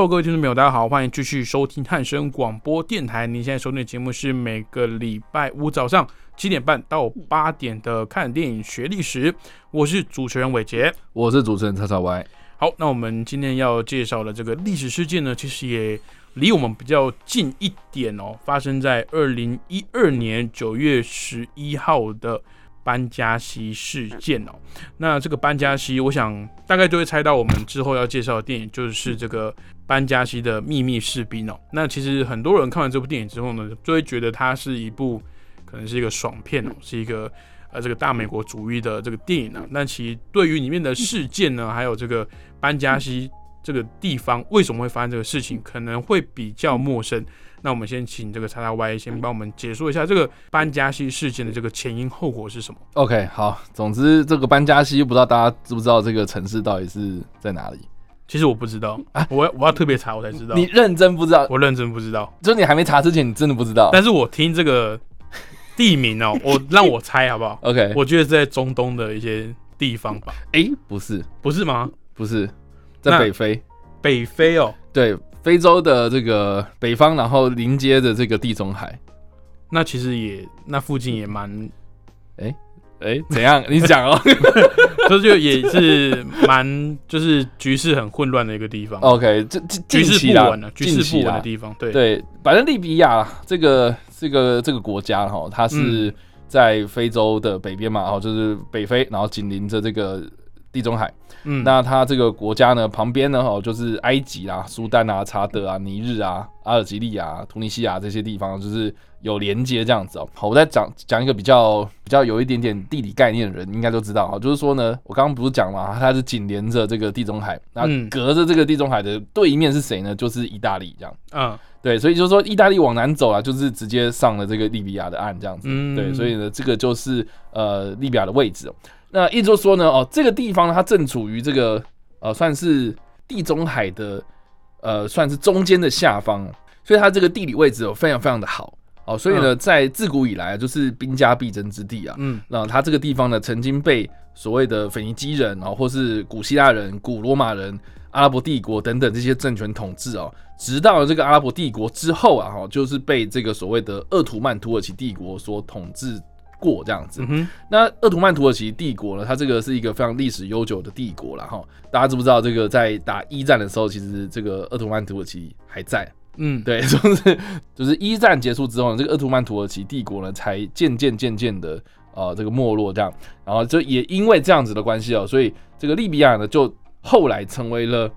Hello，各位听众朋友，大家好，欢迎继续收听汉声广播电台。您现在收听的节目是每个礼拜五早上七点半到八点的看电影学历史。我是主持人伟杰，我是主持人叉叉 Y。好，那我们今天要介绍的这个历史事件呢，其实也离我们比较近一点哦，发生在二零一二年九月十一号的。班加西事件哦，那这个班加西，我想大概就会猜到我们之后要介绍的电影就是这个班加西的秘密士兵哦。那其实很多人看完这部电影之后呢，就会觉得它是一部可能是一个爽片哦，是一个呃这个大美国主义的这个电影啊。那其实对于里面的事件呢，还有这个班加西这个地方为什么会发生这个事情，可能会比较陌生。那我们先请这个叉叉 Y 先帮我们解说一下这个班加西事件的这个前因后果是什么？OK，好，总之这个班加西不知道大家知不知道这个城市到底是在哪里？其实我不知道啊，我我要特别查我才知道。你认真不知道？我认真不知道。就是你还没查之前，你真的不知道。但是我听这个地名哦，我 让我猜好不好？OK，我觉得是在中东的一些地方吧。哎，不是，不是吗？不是，在北非。北非哦，对。非洲的这个北方，然后临接的这个地中海，那其实也那附近也蛮，哎哎怎样？你讲哦，这 就也是蛮就是局势很混乱的一个地方。OK，这局势不稳了，局势不稳的地方。对对，反正利比亚这个这个这个国家哈，它是在非洲的北边嘛，然后就是北非，然后紧邻着这个。地中海，嗯，那它这个国家呢，旁边呢，哈，就是埃及啊、苏丹啊、查德啊、尼日啊、阿尔及利亚、突尼西亚这些地方，就是有连接这样子哦。好，我再讲讲一个比较比较有一点点地理概念的人，应该都知道哈，就是说呢，我刚刚不是讲嘛，它是紧连着这个地中海，那隔着这个地中海的对面是谁呢？就是意大利这样。嗯，对，所以就是说，意大利往南走啊，就是直接上了这个利比亚的岸这样子。嗯，对，所以呢，这个就是呃利比亚的位置。那意思就说呢，哦，这个地方呢，它正处于这个呃，算是地中海的呃，算是中间的下方，所以它这个地理位置哦，非常非常的好哦，所以呢，在自古以来就是兵家必争之地啊，嗯，那它这个地方呢，曾经被所谓的腓尼基人啊，或是古希腊人、古罗马人、阿拉伯帝国等等这些政权统治哦，直到这个阿拉伯帝国之后啊，哈，就是被这个所谓的鄂图曼土耳其帝国所统治。过这样子，那鄂图曼土耳其帝国呢？它这个是一个非常历史悠久的帝国了哈。大家知不知道这个在打一战的时候，其实这个鄂图曼土耳其还在？嗯，对，就是就是一战结束之后呢，这个鄂图曼土耳其帝国呢才渐渐渐渐的呃这个没落这样。然后就也因为这样子的关系哦，所以这个利比亚呢就后来成为了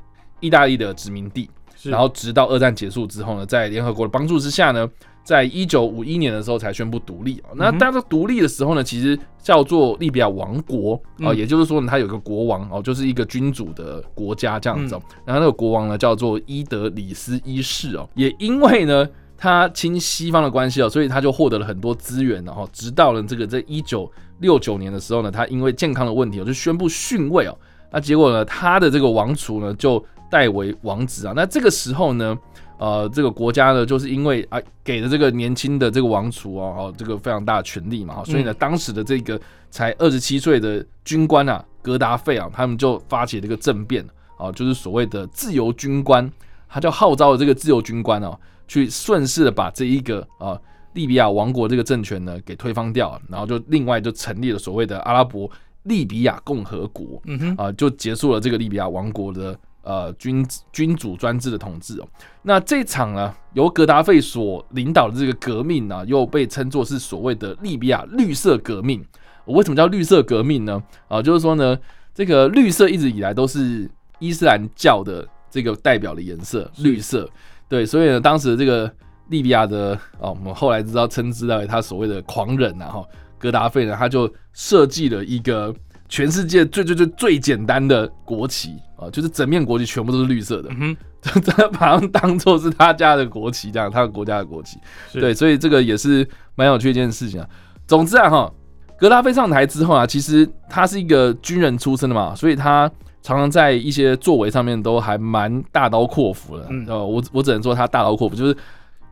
意大利的殖民地。然后直到二战结束之后呢，在联合国的帮助之下呢。在一九五一年的时候才宣布独立啊。那大家独立的时候呢，其实叫做利比亚王国啊，也就是说呢，它有个国王哦，就是一个君主的国家这样子。然后那个国王呢叫做伊德里斯一世哦，也因为呢他亲西方的关系哦，所以他就获得了很多资源。然后直到了这个在一九六九年的时候呢，他因为健康的问题哦，就宣布逊位哦。那结果呢，他的这个王储呢就代为王子啊。那这个时候呢。呃，这个国家呢，就是因为啊，给了这个年轻的这个王储哦，哦，这个非常大的权力嘛，所以呢，当时的这个才二十七岁的军官啊，格达费啊，他们就发起这个政变啊，就是所谓的自由军官，他就号召了这个自由军官哦，去顺势的把这一个啊利比亚王国这个政权呢给推翻掉，然后就另外就成立了所谓的阿拉伯利比亚共和国，嗯哼，啊，就结束了这个利比亚王国的。呃，君君主专制的统治哦，那这场呢，由格达费所领导的这个革命呢，又被称作是所谓的利比亚绿色革命。为什么叫绿色革命呢？啊，就是说呢，这个绿色一直以来都是伊斯兰教的这个代表的颜色，绿色。对，所以呢，当时这个利比亚的哦，我们后来知道称之为他所谓的狂人啊，哈，格达费呢，他就设计了一个。全世界最最最最简单的国旗啊，就是整面国旗全部都是绿色的，嗯就真的把它当做是他家的国旗，这样他的国家的国旗。对，所以这个也是蛮有趣一件事情啊。总之啊，哈，格拉菲上台之后啊，其实他是一个军人出身的嘛，所以他常常在一些作为上面都还蛮大刀阔斧的。嗯，呃，我我只能说他大刀阔斧，就是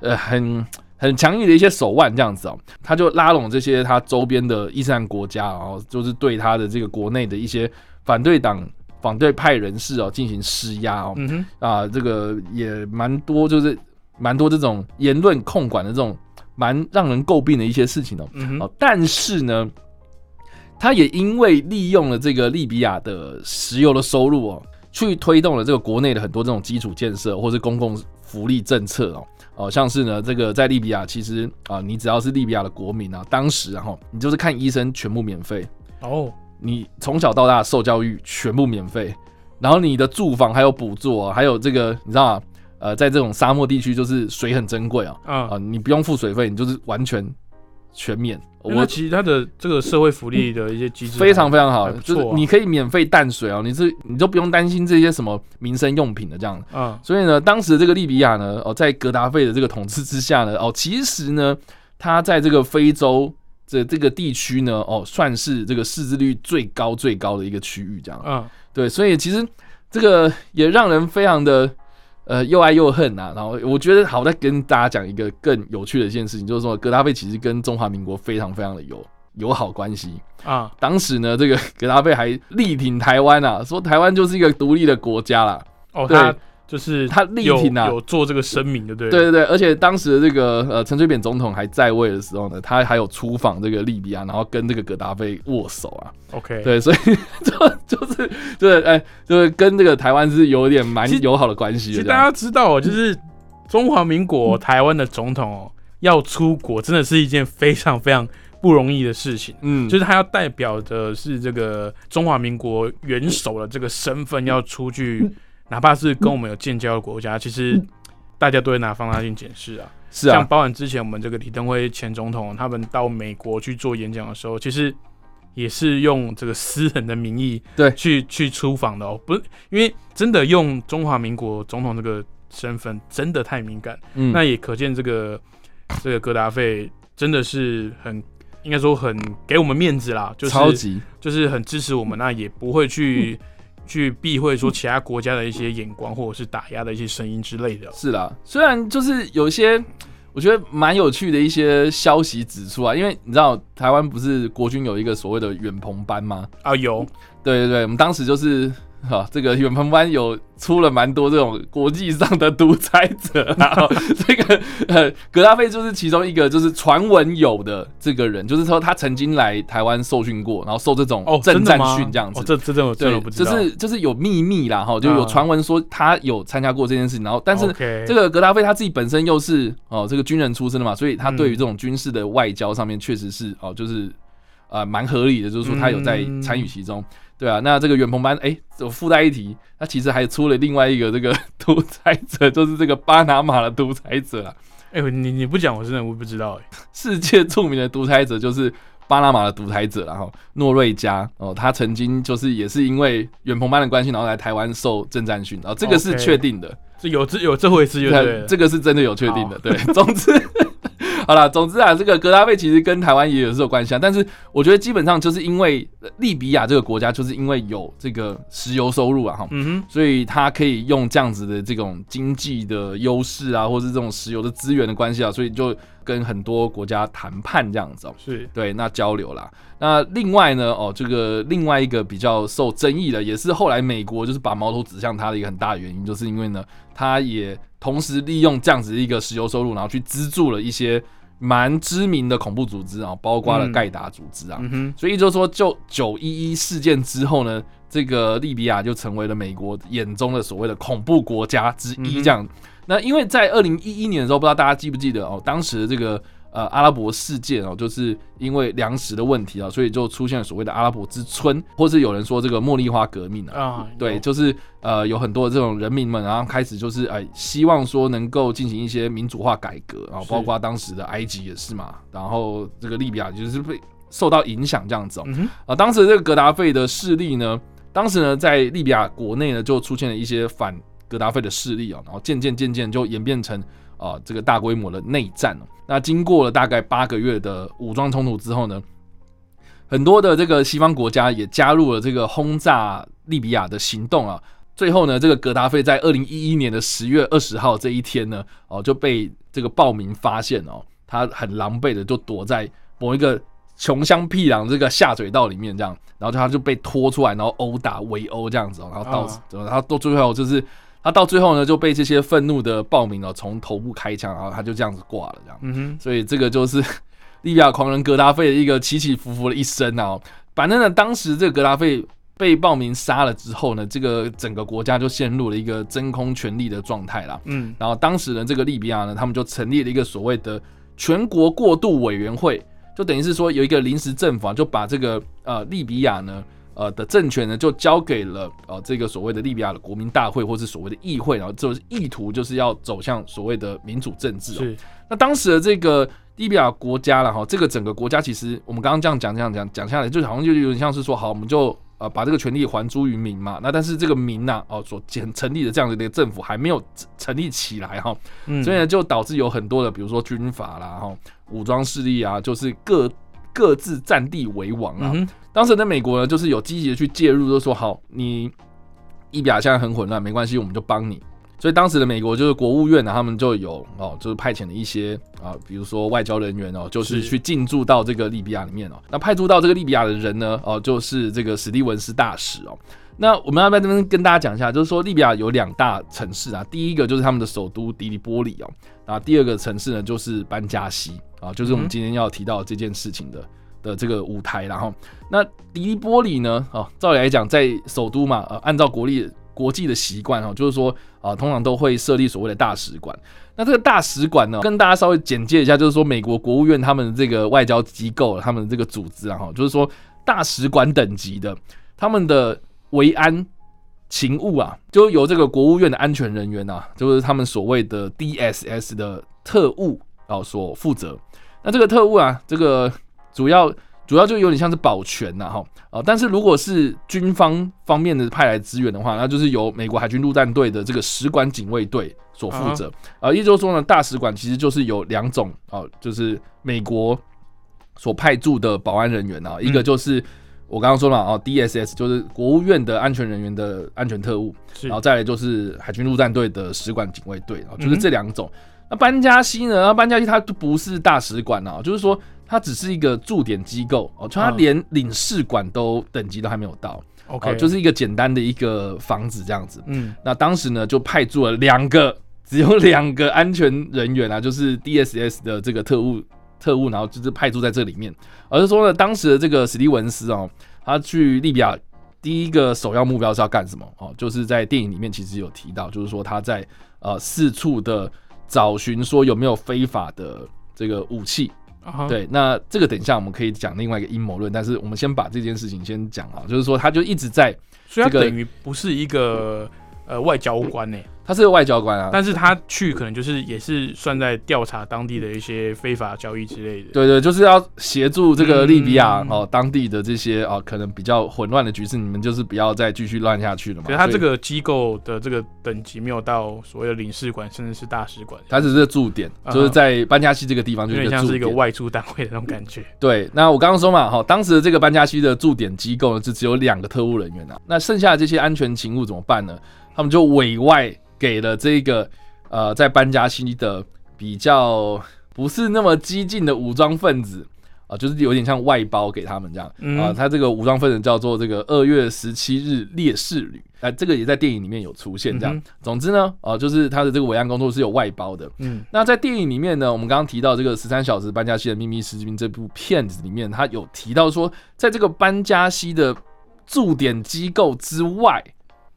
呃很。很强硬的一些手腕，这样子哦，他就拉拢这些他周边的伊斯兰国家，然后就是对他的这个国内的一些反对党、反对派人士哦进行施压哦，啊，这个也蛮多，就是蛮多这种言论控管的这种蛮让人诟病的一些事情哦。哦，但是呢，他也因为利用了这个利比亚的石油的收入哦，去推动了这个国内的很多这种基础建设或是公共福利政策哦。哦，像是呢，这个在利比亚，其实啊，你只要是利比亚的国民啊，当时然后你就是看医生全部免费哦，你从小到大受教育全部免费，然后你的住房还有补助啊，还有这个你知道吗？呃，在这种沙漠地区，就是水很珍贵啊，啊，你不用付水费，你就是完全。全免，我其实他的这个社会福利的一些机制非常非常好，就是你可以免费淡水哦，你是你都不用担心这些什么民生用品的这样。嗯，所以呢，当时这个利比亚呢，哦，在格达费的这个统治之下呢，哦，其实呢，他在这个非洲这这个地区呢，哦，算是这个识字率最高最高的一个区域这样。嗯，对，所以其实这个也让人非常的。呃，又爱又恨呐。然后我觉得，好，再跟大家讲一个更有趣的一件事情，就是说，格达费其实跟中华民国非常非常的有友好关系啊。当时呢，这个格达费还力挺台湾啊，说台湾就是一个独立的国家啦。哦，对。就是他力挺啊，有做这个声明的，对对对对，而且当时的这个呃陈水扁总统还在位的时候呢，他还有出访这个利比亚，然后跟这个葛达菲握手啊。OK，对，所以 就就是对，哎，就是跟这个台湾是有点蛮友好的关系。其实大家知道，就是中华民国台湾的总统哦要出国，真的是一件非常非常不容易的事情。嗯，就是他要代表的是这个中华民国元首的这个身份要出去。哪怕是跟我们有建交的国家，其实大家都会拿放大镜检视啊。是啊，像包含之前我们这个李登辉前总统，他们到美国去做演讲的时候，其实也是用这个私人的名义对去去出访的哦。不是因为真的用中华民国总统这个身份真的太敏感，嗯，那也可见这个这个戈达费真的是很应该说很给我们面子啦，就是超级就是很支持我们，那也不会去。去避讳说其他国家的一些眼光，或者是打压的一些声音之类的。是啦，虽然就是有一些我觉得蛮有趣的一些消息指出啊，因为你知道台湾不是国军有一个所谓的远鹏班吗？啊，有，对对对，我们当时就是。哈，这个远鹏班有出了蛮多这种国际上的独裁者，然后这个呃，格拉菲就是其中一个，就是传闻有的这个人，就是说他曾经来台湾受训过，然后受这种政战训这样？子。这这这我真的不知道，就是就是有秘密啦，哈，就有传闻说他有参加过这件事情，然后但是这个格拉菲他自己本身又是哦这个军人出身的嘛，所以他对于这种军事的外交上面确实是哦就是啊蛮合理的，就是说他有在参与其中。对啊，那这个远鹏班，哎，我附带一提，他其实还出了另外一个这个 独裁者，就是这个巴拿马的独裁者啊。哎，你你不讲，我真的我不知道哎。世界著名的独裁者就是巴拿马的独裁者然后诺瑞加哦，他曾经就是也是因为远鹏班的关系，然后来台湾受政战训，然后这个是确定的，是有这有这回事，对，这个是真的有确定的，对，总之。好了，总之啊，这个格拉费其实跟台湾也有是有关系啊，但是我觉得基本上就是因为利比亚这个国家就是因为有这个石油收入啊，哈，嗯哼，所以他可以用这样子的这种经济的优势啊，或是这种石油的资源的关系啊，所以就跟很多国家谈判这样子哦，是对，那交流啦。那另外呢，哦，这个另外一个比较受争议的，也是后来美国就是把矛头指向他的一个很大的原因，就是因为呢，他也。同时利用这样子一个石油收入，然后去资助了一些蛮知名的恐怖组织啊，包括了盖达组织啊。所以就是说，就九一一事件之后呢，这个利比亚就成为了美国眼中的所谓的恐怖国家之一。这样，那因为在二零一一年的时候，不知道大家记不记得哦，当时的这个。呃，阿拉伯事件哦，就是因为粮食的问题啊，所以就出现了所谓的阿拉伯之春，或是有人说这个茉莉花革命啊，对，就是呃有很多这种人民们，然后开始就是哎希望说能够进行一些民主化改革，然后包括当时的埃及也是嘛，然后这个利比亚就是被受到影响这样子哦。啊，当时这个格达费的势力呢，当时呢在利比亚国内呢就出现了一些反格达费的势力哦，然后渐渐渐渐就演变成啊这个大规模的内战哦。那经过了大概八个月的武装冲突之后呢，很多的这个西方国家也加入了这个轰炸利比亚的行动啊。最后呢，这个格达费在二零一一年的十月二十号这一天呢，哦就被这个暴民发现哦，他很狼狈的就躲在某一个穷乡僻壤这个下水道里面这样，然后他就被拖出来，然后殴打围殴这样子哦，然后到然后到最后就是他到最后呢就被这些愤怒的暴民哦从头部开枪，然后他就这样子挂了这样。嗯哼，所以这个就是 利比亚狂人格达费的一个起起伏伏的一生啊。反正呢，当时这个格达费。被暴民杀了之后呢，这个整个国家就陷入了一个真空权力的状态啦。嗯，然后当时呢，这个利比亚呢，他们就成立了一个所谓的全国过渡委员会，就等于是说有一个临时政府啊，就把这个呃利比亚呢呃的政权呢就交给了呃这个所谓的利比亚的国民大会或是所谓的议会，然后就是意图就是要走向所谓的民主政治。是，那当时的这个利比亚国家了哈，这个整个国家其实我们刚刚这样讲这样讲讲下来，就好像就有点像是说，好，我们就。呃，把这个权利还诸于民嘛？那但是这个民呐，哦，所建成立的这样的一个政府还没有成立起来哈，所以呢，就导致有很多的，比如说军阀啦，哈，武装势力啊，就是各各自占地为王啊。当时的美国呢，就是有积极的去介入，就说好，你伊比亚现在很混乱，没关系，我们就帮你。所以当时的美国就是国务院呢，他们就有哦，就是派遣了一些啊，比如说外交人员哦，就是去进驻到这个利比亚里面哦。那派驻到这个利比亚的人呢，哦，就是这个史蒂文斯大使哦。那我们要不要这边跟大家讲一下，就是说利比亚有两大城市啊，第一个就是他们的首都迪利波里哦，然后第二个城市呢就是班加西啊，就是我们今天要提到这件事情的的这个舞台。然后那迪利波里呢，哦，照理来讲在首都嘛，呃，按照国力。国际的习惯哦，就是说啊，通常都会设立所谓的大使馆。那这个大使馆呢，跟大家稍微简介一下，就是说美国国务院他们这个外交机构，他们这个组织啊，哈，就是说大使馆等级的，他们的维安勤务啊，就由这个国务院的安全人员啊，就是他们所谓的 DSS 的特务啊所负责。那这个特务啊，这个主要。主要就有点像是保全呐，哈啊，但是如果是军方方面的派来支援的话，那就是由美国海军陆战队的这个使馆警卫队所负责啊。也就是说呢，大使馆其实就是有两种啊，就是美国所派驻的保安人员啊，一个就是我刚刚说了啊，DSS 就是国务院的安全人员的安全特务，然后再来就是海军陆战队的使馆警卫队啊，就是这两种。那班加西呢？那班加西它不是大使馆啊，就是说。它只是一个驻点机构哦，它连领事馆都等级都还没有到，OK，就是一个简单的一个房子这样子。嗯，那当时呢就派驻了两个，只有两个安全人员啊，就是 DSS 的这个特务特务，然后就是派驻在这里面。而是说呢，当时的这个史蒂文斯哦，他去利比亚第一个首要目标是要干什么？哦，就是在电影里面其实有提到，就是说他在呃四处的找寻说有没有非法的这个武器。对，那这个等一下我们可以讲另外一个阴谋论，但是我们先把这件事情先讲啊，就是说他就一直在，所以他等于不是一个呃外交官呢。他是个外交官啊，但是他去可能就是也是算在调查当地的一些非法交易之类的。对对，就是要协助这个利比亚哦当地的这些哦可能比较混乱的局势，你们就是不要再继续乱下去了嘛。所以他这个机构的这个等级没有到所谓的领事馆，甚至是大使馆，他只是驻点，就是在班加西这个地方，就有点像是一个外出单位的那种感觉。对，那我刚刚说嘛，哈，当时的这个班加西的驻点机构呢，就只有两个特务人员啊，那剩下的这些安全勤务怎么办呢？他们就委外。给了这个呃，在班加西的比较不是那么激进的武装分子啊，就是有点像外包给他们这样啊。他这个武装分子叫做这个二月十七日烈士旅，哎，这个也在电影里面有出现这样。总之呢，啊，就是他的这个维安工作是有外包的。嗯，那在电影里面呢，我们刚刚提到这个十三小时班加西的秘密士兵这部片子里面，他有提到说，在这个班加西的驻点机构之外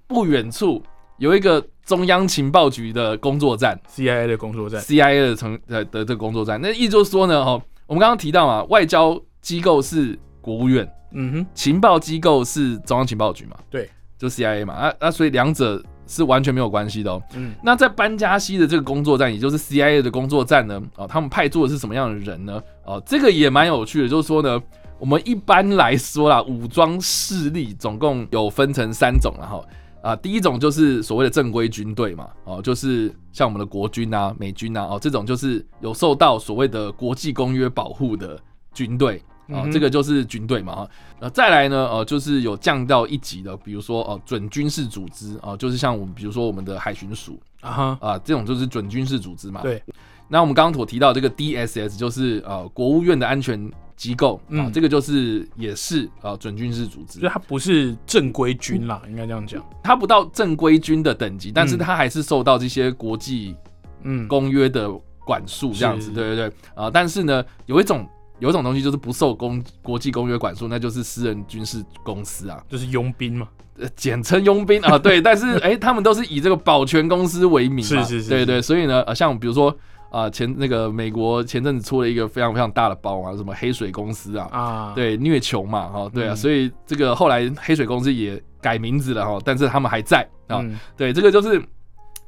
不远处有一个。中央情报局的工作站，CIA 的工作站，CIA 的成呃的这个工作站，那意思就是说呢，哈，我们刚刚提到嘛，外交机构是国务院，嗯哼，情报机构是中央情报局嘛，对，就 CIA 嘛，啊啊，所以两者是完全没有关系的哦。嗯，那在班加西的这个工作站，也就是 CIA 的工作站呢，哦，他们派驻的是什么样的人呢？哦，这个也蛮有趣的，就是说呢，我们一般来说啦，武装势力总共有分成三种，然后啊，第一种就是所谓的正规军队嘛，哦，就是像我们的国军啊、美军啊，哦，这种就是有受到所谓的国际公约保护的军队啊，这个就是军队嘛，呃，再来呢，呃，就是有降到一级的，比如说哦，准军事组织啊，就是像我们比如说我们的海巡署啊，啊，这种就是准军事组织嘛，对。那我们刚刚所提到这个 DSS 就是呃国务院的安全机构啊，这个就是也是啊准军事组织，就它不是正规军啦，应该这样讲，它不到正规军的等级，但是它还是受到这些国际嗯。公约的管束这样子，对对对。啊，但是呢有一种有一种东西就是不受公国际公约管束，那就是私人军事公司啊，就是佣兵嘛，呃简称佣兵啊，对，但是 哎他们都是以这个保全公司为名嘛，是是是，对对，所以呢呃像比如说。啊，前那个美国前阵子出了一个非常非常大的包啊，什么黑水公司啊，啊，对，虐囚嘛，哈，对啊，所以这个后来黑水公司也改名字了哈，但是他们还在啊，对，这个就是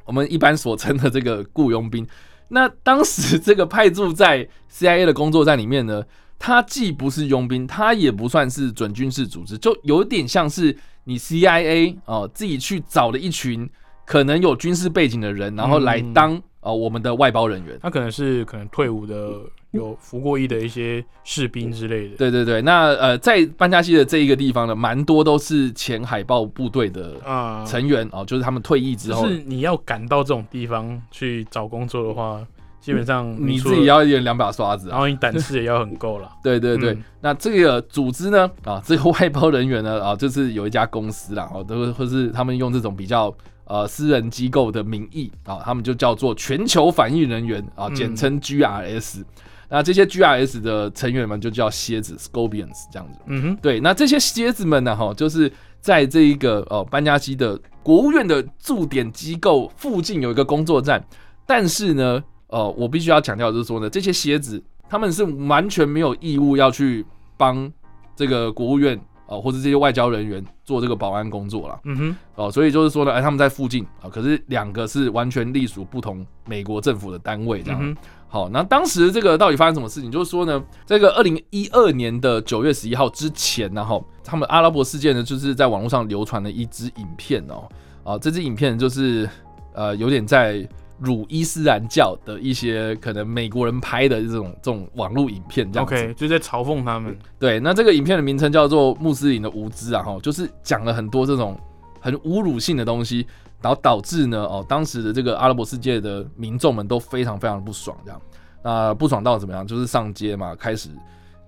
我们一般所称的这个雇佣兵。那当时 这个派驻在 CIA 的工作站里面呢，他既不是佣兵，他也不算是准军事组织，就有点像是你 CIA 哦自己去找了一群可能有军事背景的人，然后来当。哦，我们的外包人员，他可能是可能退伍的，有服过役的一些士兵之类的。对对对，那呃，在班加西的这一个地方呢，蛮多都是前海豹部队的啊成员哦，就是他们退役之后，就是你要赶到这种地方去找工作的话，基本上你自己要一点两把刷子，然后你胆识也要很够了。对对对，那这个组织呢，啊，这个外包人员呢，啊，就是有一家公司啦，哦，都或是他们用这种比较。呃，私人机构的名义啊，他们就叫做全球反应人员啊，简称 GRS。那这些 GRS 的成员们就叫蝎子 （Scorpions） 这样子。嗯哼，对。那这些蝎子们呢，哈，就是在这一个呃班加西的国务院的驻点机构附近有一个工作站。但是呢，呃，我必须要强调就是说呢，这些蝎子他们是完全没有义务要去帮这个国务院。哦，或者这些外交人员做这个保安工作了，嗯哼，哦，所以就是说呢，哎，他们在附近啊，可是两个是完全隶属不同美国政府的单位，这样。好，那当时这个到底发生什么事情？就是说呢，这个二零一二年的九月十一号之前呢，哈，他们阿拉伯事件呢，就是在网络上流传了一支影片哦，啊，这支影片就是呃，有点在。辱伊斯兰教的一些可能美国人拍的这种这种网络影片，这样子就在嘲讽他们。对，那这个影片的名称叫做《穆斯林的无知》啊，哈，就是讲了很多这种很侮辱性的东西，然后导致呢，哦，当时的这个阿拉伯世界的民众们都非常非常不爽，这样，那不爽到怎么样？就是上街嘛，开始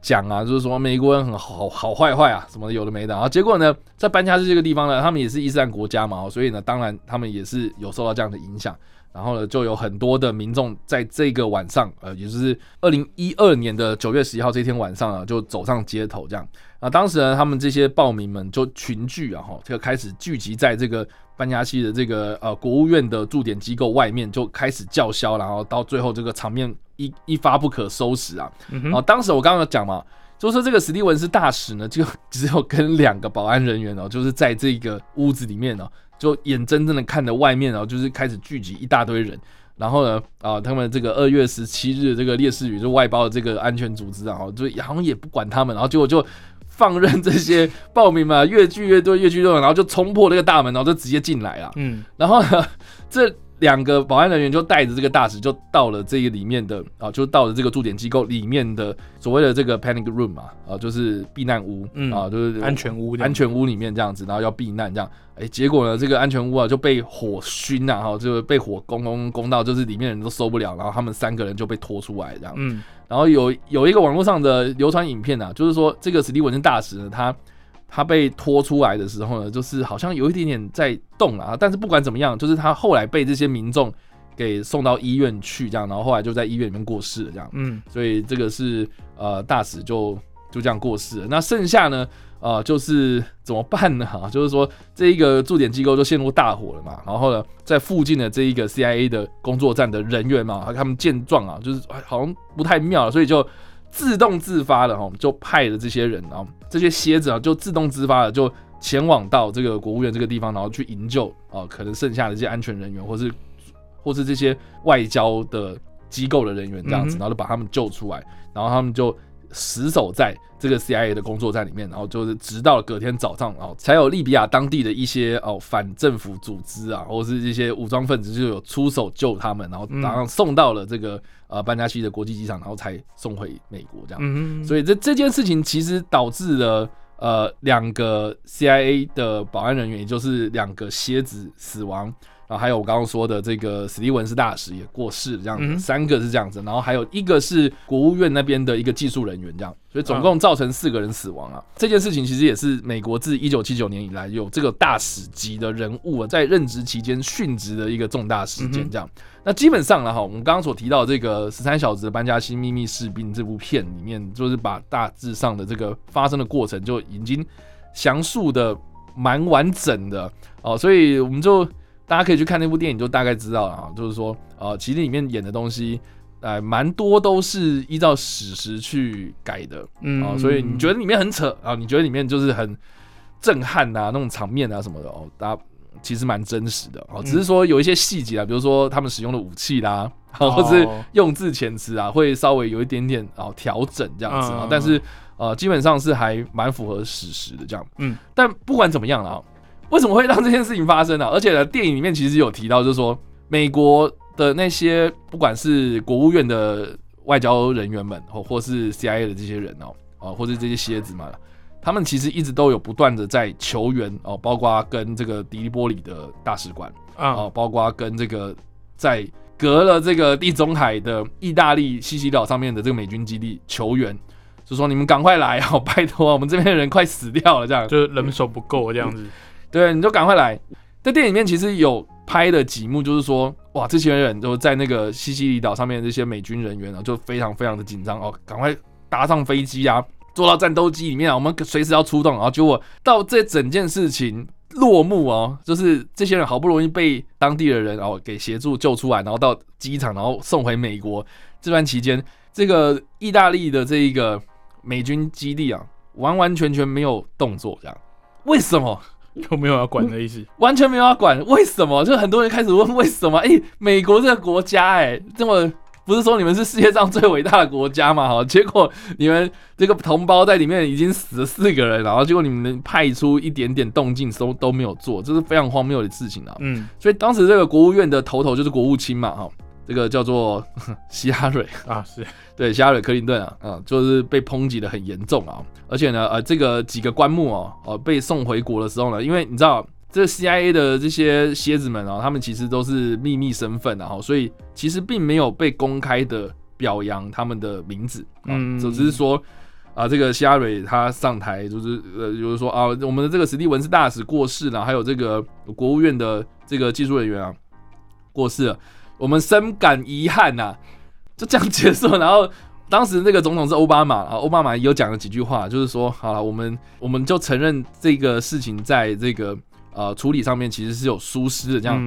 讲啊，就是说美国人很好好坏坏啊，什么有的没的。然后结果呢，在班加西这个地方呢，他们也是伊斯兰国家嘛，所以呢，当然他们也是有受到这样的影响。然后呢，就有很多的民众在这个晚上，呃，也就是二零一二年的九月十一号这天晚上啊，就走上街头这样。啊，当时呢，他们这些暴民们就群聚啊，哈，就开始聚集在这个班加西的这个呃国务院的驻点机构外面，就开始叫嚣，然后到最后这个场面一一发不可收拾啊。然后当时我刚刚讲嘛，就说这个史蒂文斯大使呢，就只有跟两个保安人员哦，就是在这个屋子里面呢。就眼睁睁的看着外面，然后就是开始聚集一大堆人，然后呢，啊，他们这个二月十七日这个烈士旅就外包的这个安全组织，然后就好像也不管他们，然后结果就放任这些暴民嘛，越聚越多，越聚越多，然后就冲破那个大门，然后就直接进来了。嗯，然后呢，这。两个保安人员就带着这个大使，就到了这个里面的啊，就到了这个驻点机构里面的所谓的这个 panic room 嘛，啊，就是避难屋啊，就是安全屋，安全屋里面这样子，然后要避难这样，哎，结果呢，这个安全屋啊就被火熏呐，哈，就被火攻攻攻到，就是里面人都受不了，然后他们三个人就被拖出来这样，嗯，然后有有一个网络上的流传影片啊，就是说这个史蒂文森大使呢，他。他被拖出来的时候呢，就是好像有一点点在动啊，但是不管怎么样，就是他后来被这些民众给送到医院去，这样，然后后来就在医院里面过世了，这样。嗯，所以这个是呃大使就就这样过世了。那剩下呢，呃，就是怎么办呢？哈，就是说这一个驻点机构就陷入大火了嘛，然后呢，在附近的这一个 CIA 的工作站的人员嘛，他们见状啊，就是好像不太妙，所以就。自动自发的哈，就派了这些人啊，这些蝎子啊，就自动自发的就前往到这个国务院这个地方，然后去营救啊，可能剩下的这些安全人员，或是 或是这些外交的机构的人员这样子，然后就把他们救出来，然后他们就死守在这个 CIA 的工作站里面，然后就是直到隔天早上，然后才有利比亚当地的一些哦反政府组织啊，或是一些武装分子就有出手救他们，然后然后送到了这个呃班加西的国际机场，然后才送回美国这样。所以这这件事情其实导致了呃两个 CIA 的保安人员，也就是两个蝎子死亡。然后还有我刚刚说的这个史蒂文斯大使也过世了，这样子三个是这样子，然后还有一个是国务院那边的一个技术人员，这样，所以总共造成四个人死亡啊。这件事情其实也是美国自一九七九年以来有这个大使级的人物啊，在任职期间殉职的一个重大事件，这样。那基本上呢，哈，我们刚刚所提到这个十三小时的班加西秘密士兵这部片里面，就是把大致上的这个发生的过程就已经详述的蛮完整的哦，所以我们就。大家可以去看那部电影，就大概知道了啊。就是说，呃，其实里面演的东西，呃，蛮多都是依照史实去改的，嗯啊。所以你觉得里面很扯啊？你觉得里面就是很震撼呐，那种场面啊什么的哦，大家其实蛮真实的哦。只是说有一些细节啊，比如说他们使用的武器啦，或者是用字遣词啊，会稍微有一点点啊调整这样子啊。但是呃，基本上是还蛮符合史实的这样。嗯。但不管怎么样了啊。为什么会让这件事情发生呢？而且呢，电影里面其实有提到，就是说美国的那些不管是国务院的外交人员们，或或是 CIA 的这些人哦，啊，或是这些蝎子嘛，他们其实一直都有不断的在求援哦，包括跟这个迪利波里的大使馆啊，包括跟这个在隔了这个地中海的意大利西西岛上面的这个美军基地求援，就说你们赶快来哦，拜托，我们这边的人快死掉了，这样就是人手不够这样子。对，你就赶快来。在电影里面其实有拍的几幕，就是说，哇，这些人就在那个西西里岛上面，这些美军人员呢，就非常非常的紧张哦，赶快搭上飞机啊，坐到战斗机里面啊，我们随时要出动。然后结果到这整件事情落幕哦，就是这些人好不容易被当地的人哦给协助救出来，然后到机场，然后送回美国。这段期间，这个意大利的这一个美军基地啊，完完全全没有动作，这样为什么？有没有要管的意思？完全没有要管，为什么？就很多人开始问为什么？哎，美国这个国家，哎，这么不是说你们是世界上最伟大的国家嘛？哈，结果你们这个同胞在里面已经死了四个人，然后结果你们派出一点点动静都都没有做，这是非常荒谬的事情啊。嗯，所以当时这个国务院的头头就是国务卿嘛，哈。这个叫做希拉蕊啊，是。对希拉蕊克林顿啊，啊，就是被抨击的很严重啊，而且呢，呃，这个几个棺木哦，哦，被送回国的时候呢，因为你知道，这 CIA 的这些蝎子们啊，他们其实都是秘密身份啊，所以其实并没有被公开的表扬他们的名字，嗯，只是说啊，这个希拉蕊他上台就是呃，就是说啊，我们的这个史蒂文斯大使过世了，还有这个国务院的这个技术人员啊过世了。我们深感遗憾呐，就这样结束。然后当时那个总统是奥巴马啊，奥巴马也有讲了几句话，就是说，好了，我们我们就承认这个事情在这个呃处理上面其实是有疏失的这样。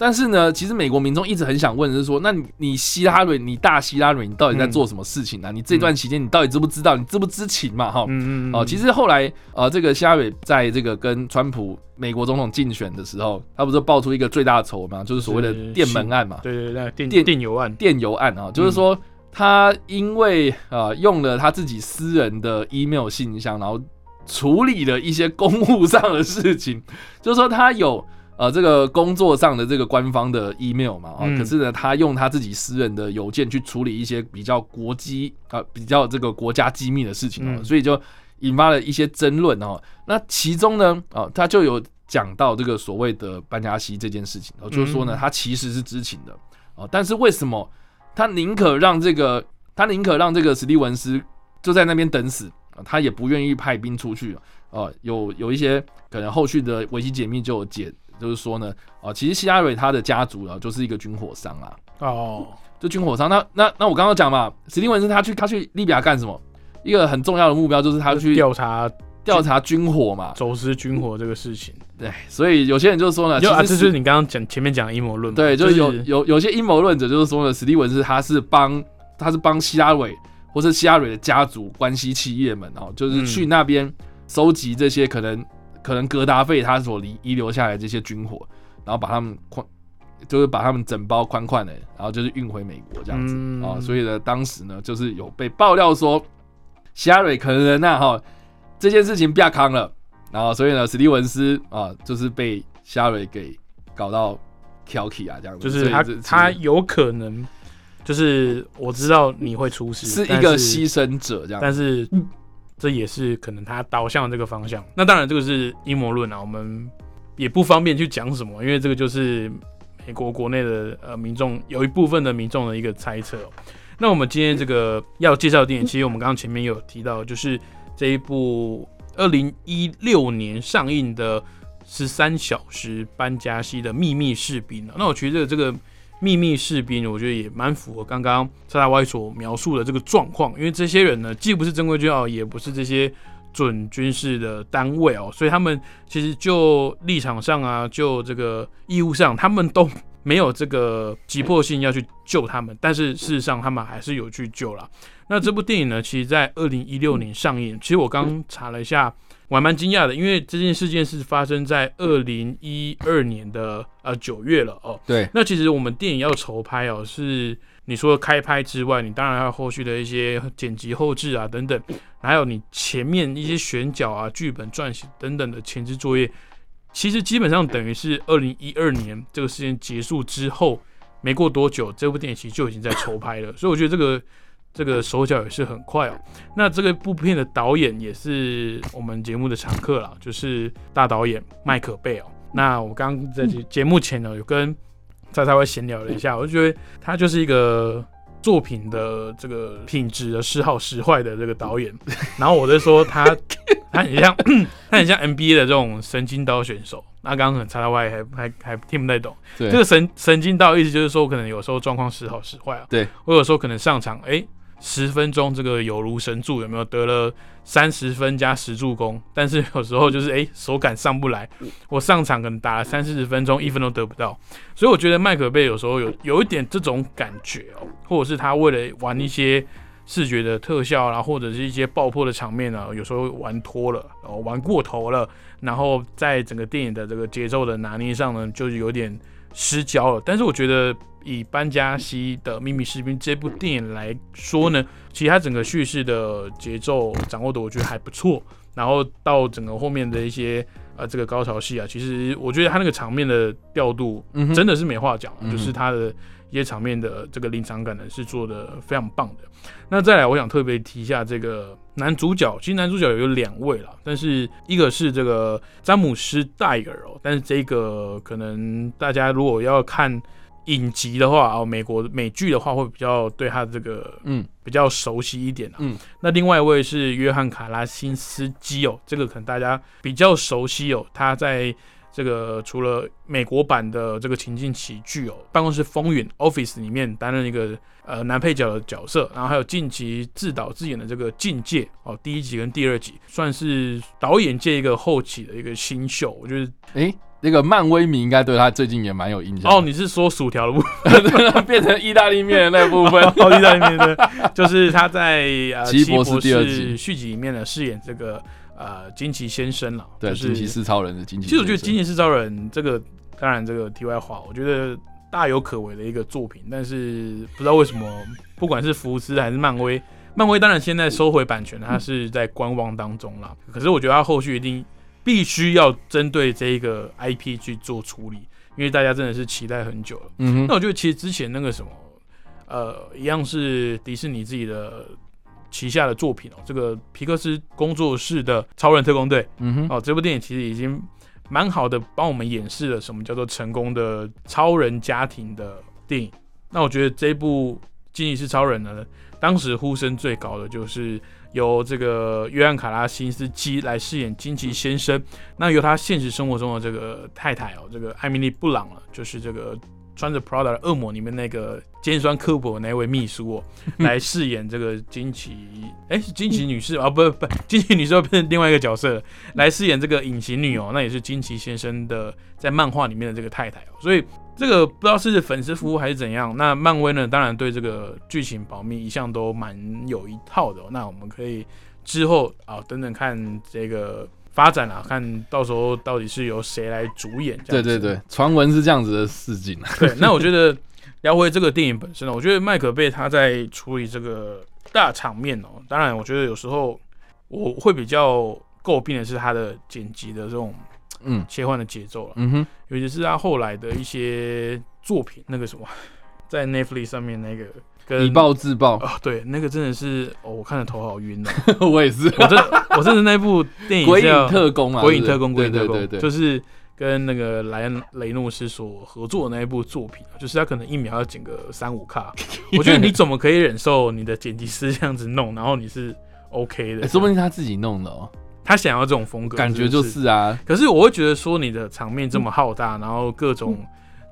但是呢，其实美国民众一直很想问的，是说，那你希拉蕊，你大希拉蕊，你到底在做什么事情呢？你这段期间你到底知不知道？你知不知情嘛？哈，嗯嗯哦，其实后来呃，这个希拉蕊在这个跟川普美国总统竞选的时候，他不是爆出一个最大的丑嘛，就是所谓的电门案嘛，对对对，电电电邮案，电邮案啊，就是说他因为呃用了他自己私人的 email 信箱，然后处理了一些公务上的事情，就是说他有。呃，这个工作上的这个官方的 email 嘛，啊，可是呢，他用他自己私人的邮件去处理一些比较国机啊，比较这个国家机密的事情哦，所以就引发了一些争论哦。那其中呢，啊，他就有讲到这个所谓的班加西这件事情，哦，就是说呢，他其实是知情的啊，但是为什么他宁可让这个他宁可让这个史蒂文斯就在那边等死啊，他也不愿意派兵出去啊，有有一些可能后续的维基解密就有解。就是说呢，哦，其实希拉蕊他的家族啊，就是一个军火商啊。哦，就军火商。那那那我刚刚讲嘛，史蒂文是他去他去利比亚干什么？一个很重要的目标就是他去调查调查军火嘛，走私军火这个事情。对，所以有些人就是说呢，就啊，这就是你刚刚讲前面讲阴谋论。对，就是有有有些阴谋论者就是说呢，史蒂文是他是帮他是帮希拉蕊或是希拉蕊的家族关系企业们哦，就是去那边收集这些可能。可能格达费他所遗遗留下来这些军火，然后把他们宽，就是把他们整包宽宽的，然后就是运回美国这样子。啊。所以呢，当时呢，就是有被爆料说，希拉蕊可能那哈这件事情变康了，然后所以呢，史蒂文斯啊就是被希拉蕊给搞到挑剔啊这样子，就是他他有可能就是我知道你会出事，是一个牺牲者这样，但是这也是可能他导向这个方向。那当然这个是阴谋论啊，我们也不方便去讲什么，因为这个就是美国国内的呃民众有一部分的民众的一个猜测。那我们今天这个要介绍的电影，其实我们刚刚前面有提到，就是这一部二零一六年上映的《十三小时班加西的秘密士兵》那我觉得这个秘密士兵，我觉得也蛮符合刚刚沙大歪所描述的这个状况，因为这些人呢，既不是正规军哦，也不是这些准军事的单位哦，所以他们其实就立场上啊，就这个义务上，他们都。没有这个急迫性要去救他们，但是事实上他们还是有去救了。那这部电影呢，其实在二零一六年上映。其实我刚查了一下，我还蛮惊讶的，因为这件事件是发生在二零一二年的呃九月了哦。对。那其实我们电影要筹拍哦，是你说开拍之外，你当然还有后续的一些剪辑后置啊等等，还有你前面一些选角啊、剧本撰写等等的前置作业。其实基本上等于是二零一二年这个事件结束之后，没过多久，这部电影其实就已经在筹拍了。所以我觉得这个这个手脚也是很快哦。那这个部片的导演也是我们节目的常客了，就是大导演麦克贝哦。那我刚刚在节目前呢，有跟在稍微闲聊了一下，我就觉得他就是一个作品的这个品质的时好时坏的这个导演。然后我就说他。他很像，他很像 NBA 的这种神经刀选手。那刚刚很插到外，还还还听不太懂。对，这个神神经刀意思就是说，可能有时候状况时好时坏啊。对，我有时候可能上场，哎，十分钟这个有如神助，有没有得了三十分加十助攻？但是有时候就是哎手感上不来，我上场可能打了三四十分钟，一分都得不到。所以我觉得麦克贝有时候有有一点这种感觉哦，或者是他为了玩一些。视觉的特效啦，或者是一些爆破的场面呢，有时候玩脱了，哦，玩过头了，然后在整个电影的这个节奏的拿捏上呢，就是有点失焦了。但是我觉得以班加西的秘密士兵这部电影来说呢，其实它整个叙事的节奏掌握的我觉得还不错。然后到整个后面的一些呃这个高潮戏啊，其实我觉得它那个场面的调度真的是没话讲，就是它的。一些场面的这个临场感呢是做的非常棒的。那再来，我想特别提一下这个男主角，其实男主角有两位了，但是一个是这个詹姆斯戴尔哦，但是这个可能大家如果要看影集的话哦，美国美剧的话会比较对他这个嗯比较熟悉一点嗯。那另外一位是约翰卡拉辛斯基哦，这个可能大家比较熟悉哦，他在。这个除了美国版的这个情境喜剧哦，办公室风云 Office 里面担任一个呃男配角的角色，然后还有近期自导自演的这个境界哦，第一集跟第二集算是导演界一个后起的一个新秀，我觉得哎，那个漫威迷应该对他最近也蛮有印象哦。你是说薯条的部分 变成意大利面的那部分？哦，意大利面的，就是他在呃奇异博士第二集续集里面呢饰演这个。呃，惊奇先生了，对，惊奇四超人的惊奇。其实我觉得惊奇四超人这个，当然这个题外话，我觉得大有可为的一个作品，但是不知道为什么，不管是福斯还是漫威，漫威当然现在收回版权，它是在观望当中了。可是我觉得它后续一定必须要针对这一个 IP 去做处理，因为大家真的是期待很久了。嗯哼。那我觉得其实之前那个什么，呃，一样是迪士尼自己的。旗下的作品哦，这个皮克斯工作室的《超人特工队》，嗯哼，哦，这部电影其实已经蛮好的帮我们演示了什么叫做成功的超人家庭的电影。那我觉得这部《惊奇是超人》呢，当时呼声最高的就是由这个约翰卡拉辛斯基来饰演惊奇先生，那由他现实生活中的这个太太哦，这个艾米丽布朗了，就是这个。穿着 Prada 的恶魔里面那个尖酸刻薄的那位秘书哦，来饰演这个惊奇，哎，是惊奇女士啊，不不，惊奇女士变成另外一个角色来饰演这个隐形女哦，那也是惊奇先生的在漫画里面的这个太太哦，所以这个不知道是粉丝服务还是怎样。那漫威呢，当然对这个剧情保密一向都蛮有一套的。那我们可以之后啊等等看这个。发展啊，看到时候到底是由谁来主演？对对对，传闻是这样子的事情。对，那我觉得聊回这个电影本身呢，我觉得麦克贝他在处理这个大场面哦。当然，我觉得有时候我会比较诟病的是他的剪辑的这种嗯切换的节奏了。嗯哼，尤其是他后来的一些作品，那个什么，在 Netflix 上面那个。以暴制暴啊！对，那个真的是，哦，我看的头好晕哦。我也是，我这我这是那部电影 《鬼影特工》啊，《鬼影特工》《鬼影特工》对对对，就是跟那个莱恩雷诺斯所合作的那一部作品，就是他可能一秒要剪个三五卡。我觉得你怎么可以忍受你的剪辑师这样子弄，然后你是 OK 的？说不定他自己弄的哦，他想要这种风格，感觉就是啊。可是我会觉得说你的场面这么浩大，然后各种。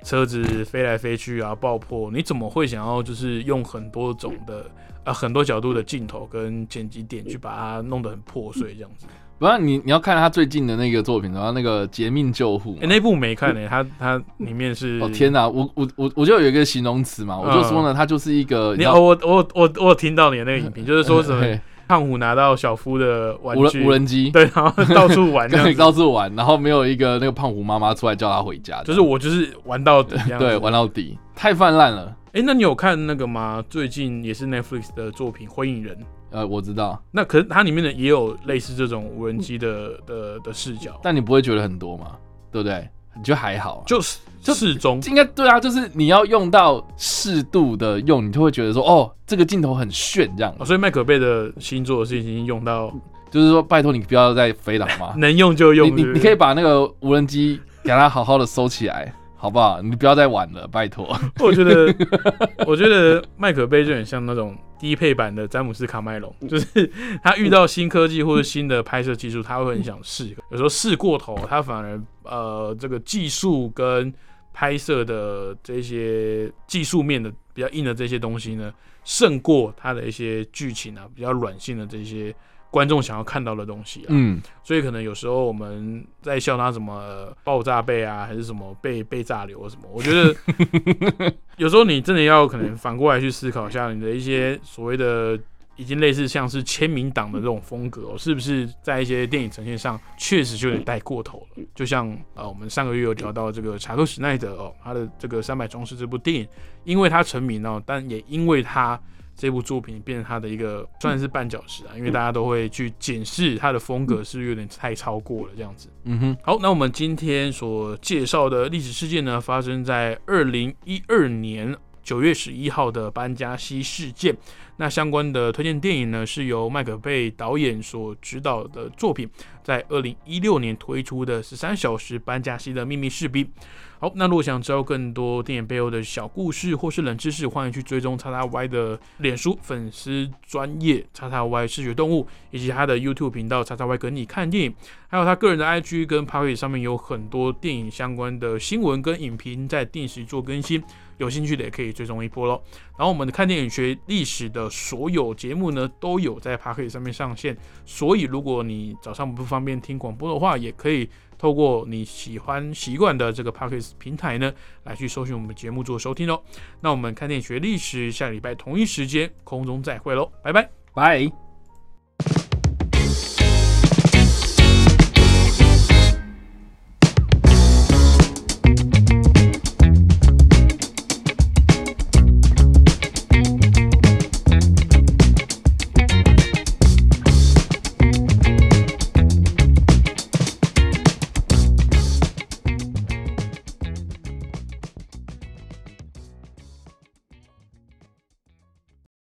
车子飞来飞去啊，爆破！你怎么会想要就是用很多种的啊很多角度的镜头跟剪辑点去把它弄得很破碎这样子？不然你你要看他最近的那个作品，然后那个《劫命救护》那部没看呢，他他里面是哦天哪，我我我我就有一个形容词嘛，我就说呢，他就是一个你哦我我我我听到你的那个影评，就是说什么？胖虎拿到小夫的玩具无人机，对，然后 到处玩，到处玩，然后没有一个那个胖虎妈妈出来叫他回家，就是我就是玩到底，对，玩到底，太泛滥了。哎，那你有看那个吗？最近也是 Netflix 的作品《灰影人》。呃，我知道。那可是它里面的也有类似这种无人机的的的视角，但你不会觉得很多吗？对不对？你觉得还好？就是就。适中应该对啊，就是你要用到适度的用，你就会觉得说，哦，这个镜头很炫这样。所以麦可贝的星座是已经用到，就是说，拜托你不要再飞了嘛，能用就用。你你可以把那个无人机给它好好的收起来，好不好？你不要再玩了，拜托。我觉得，我觉得麦可贝就很像那种低配版的詹姆斯卡麦隆，就是他遇到新科技或者新的拍摄技术，他会很想试，有时候试过头，他反而呃，这个技术跟拍摄的这些技术面的比较硬的这些东西呢，胜过他的一些剧情啊，比较软性的这些观众想要看到的东西啊。嗯，所以可能有时候我们在笑他什么爆炸背啊，还是什么被被炸流什么，我觉得 有时候你真的要可能反过来去思考一下你的一些所谓的。已经类似像是签名档的这种风格，是不是在一些电影呈现上确实就有点带过头了？就像呃，我们上个月有聊到这个查克·史奈德哦，他的这个《三百壮士》这部电影，因为他成名哦，但也因为他这部作品变成他的一个算是绊脚石啊，因为大家都会去检视他的风格是不是有点太超过了这样子。嗯哼，好，那我们今天所介绍的历史事件呢，发生在二零一二年。九月十一号的班加西事件，那相关的推荐电影呢，是由麦可贝导演所指导的作品，在二零一六年推出的十三小时班加西的秘密士兵。好，那如果想知道更多电影背后的小故事或是冷知识，欢迎去追踪叉叉 Y 的脸书粉丝专业叉叉 Y 视觉动物，以及他的 YouTube 频道叉叉 Y 跟你看电影，还有他个人的 IG 跟 p o c k e t 上面有很多电影相关的新闻跟影评在定时做更新。有兴趣的也可以追踪一波喽。然后我们的看电影学历史的所有节目呢，都有在 p a r k 上面上线。所以如果你早上不方方便听广播的话，也可以透过你喜欢习惯的这个 p a r k 平台呢，来去搜寻我们节目做收听哦。那我们看电影学历史，下礼拜同一时间空中再会喽，拜拜，拜。